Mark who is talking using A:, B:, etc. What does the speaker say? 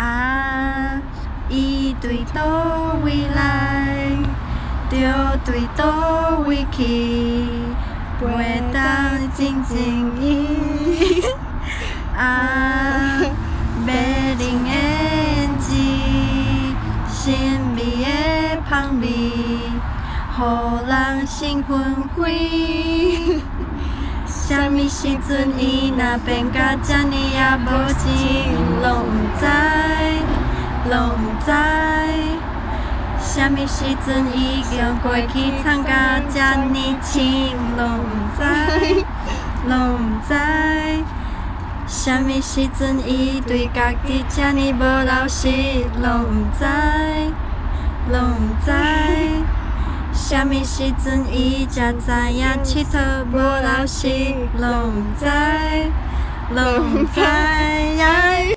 A: 啊，伊对叨位来，就对叨位去，袂当静静伊。啊，美丽的胭脂，神秘的香味，予人心昏昏。啥物时阵伊若变甲这呢也无钱，拢毋知，拢毋知。啥物时阵伊用过去参加这呢亲，拢毋知，拢毋知。啥物时阵伊对家己这呢无老实，拢毋知，拢毋知。啥物时阵伊才知影佚佗无老实，拢毋知，拢毋知。